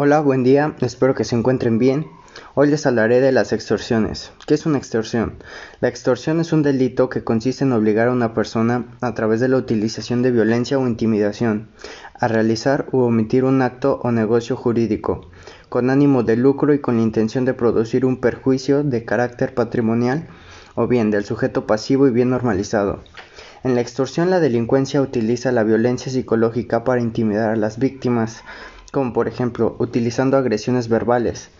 Hola, buen día, espero que se encuentren bien. Hoy les hablaré de las extorsiones. ¿Qué es una extorsión? La extorsión es un delito que consiste en obligar a una persona, a través de la utilización de violencia o intimidación, a realizar u omitir un acto o negocio jurídico, con ánimo de lucro y con la intención de producir un perjuicio de carácter patrimonial o bien del sujeto pasivo y bien normalizado. En la extorsión la delincuencia utiliza la violencia psicológica para intimidar a las víctimas, por ejemplo utilizando agresiones verbales.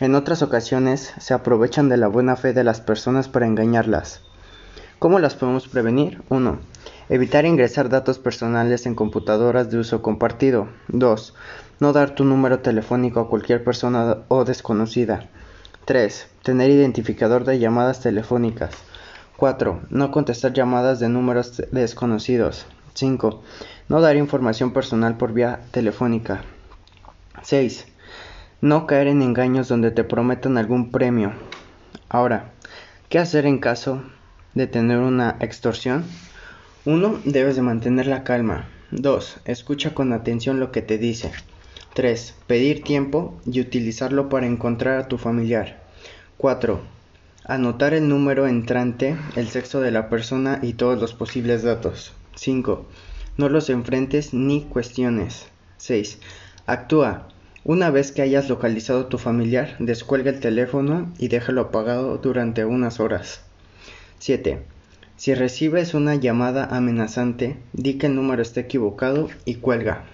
En otras ocasiones se aprovechan de la buena fe de las personas para engañarlas. ¿Cómo las podemos prevenir? 1. Evitar ingresar datos personales en computadoras de uso compartido. 2. No dar tu número telefónico a cualquier persona o desconocida. 3. Tener identificador de llamadas telefónicas. 4. No contestar llamadas de números desconocidos. 5. No dar información personal por vía telefónica. 6. No caer en engaños donde te prometan algún premio. Ahora, ¿qué hacer en caso de tener una extorsión? 1. Debes de mantener la calma. 2. Escucha con atención lo que te dice. 3. Pedir tiempo y utilizarlo para encontrar a tu familiar. 4. Anotar el número entrante, el sexo de la persona y todos los posibles datos. 5. No los enfrentes ni cuestiones. 6. Actúa. Una vez que hayas localizado tu familiar, descuelga el teléfono y déjalo apagado durante unas horas. 7. Si recibes una llamada amenazante, di que el número está equivocado y cuelga.